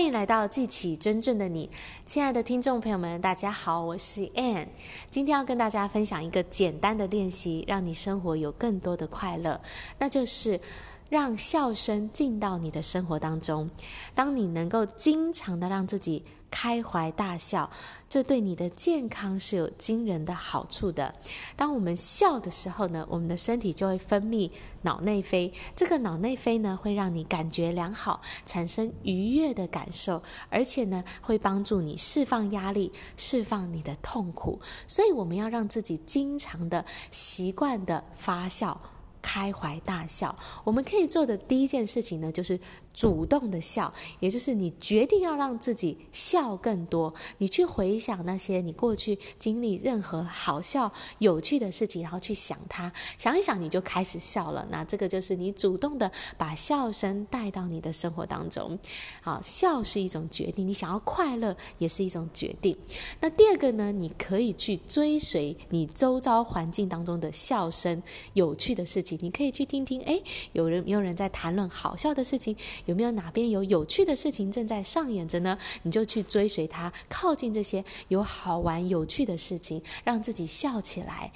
欢迎来到记起真正的你，亲爱的听众朋友们，大家好，我是 Ann，今天要跟大家分享一个简单的练习，让你生活有更多的快乐，那就是。让笑声进到你的生活当中。当你能够经常的让自己开怀大笑，这对你的健康是有惊人的好处的。当我们笑的时候呢，我们的身体就会分泌脑内啡。这个脑内啡呢，会让你感觉良好，产生愉悦的感受，而且呢，会帮助你释放压力，释放你的痛苦。所以，我们要让自己经常的习惯的发笑。开怀大笑，我们可以做的第一件事情呢，就是。主动的笑，也就是你决定要让自己笑更多。你去回想那些你过去经历任何好笑、有趣的事情，然后去想它，想一想你就开始笑了。那这个就是你主动的把笑声带到你的生活当中。好，笑是一种决定，你想要快乐也是一种决定。那第二个呢，你可以去追随你周遭环境当中的笑声、有趣的事情。你可以去听听，哎，有人没有人在谈论好笑的事情。有没有哪边有有趣的事情正在上演着呢？你就去追随它，靠近这些有好玩有趣的事情，让自己笑起来。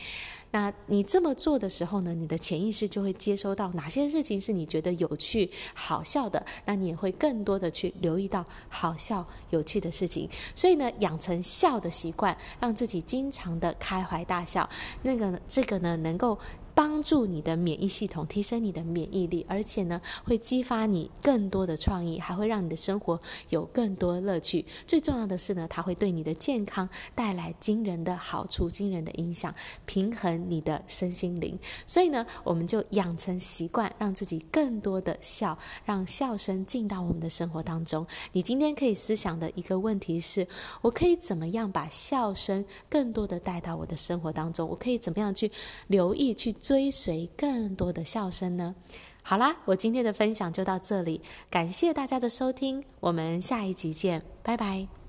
那你这么做的时候呢，你的潜意识就会接收到哪些事情是你觉得有趣、好笑的，那你也会更多的去留意到好笑、有趣的事情。所以呢，养成笑的习惯，让自己经常的开怀大笑，那个这个呢，能够帮。帮助你的免疫系统，提升你的免疫力，而且呢，会激发你更多的创意，还会让你的生活有更多乐趣。最重要的是呢，它会对你的健康带来惊人的好处、惊人的影响，平衡你的身心灵。所以呢，我们就养成习惯，让自己更多的笑，让笑声进到我们的生活当中。你今天可以思想的一个问题是：我可以怎么样把笑声更多的带到我的生活当中？我可以怎么样去留意去？追谁更多的笑声呢？好啦，我今天的分享就到这里，感谢大家的收听，我们下一集见，拜拜。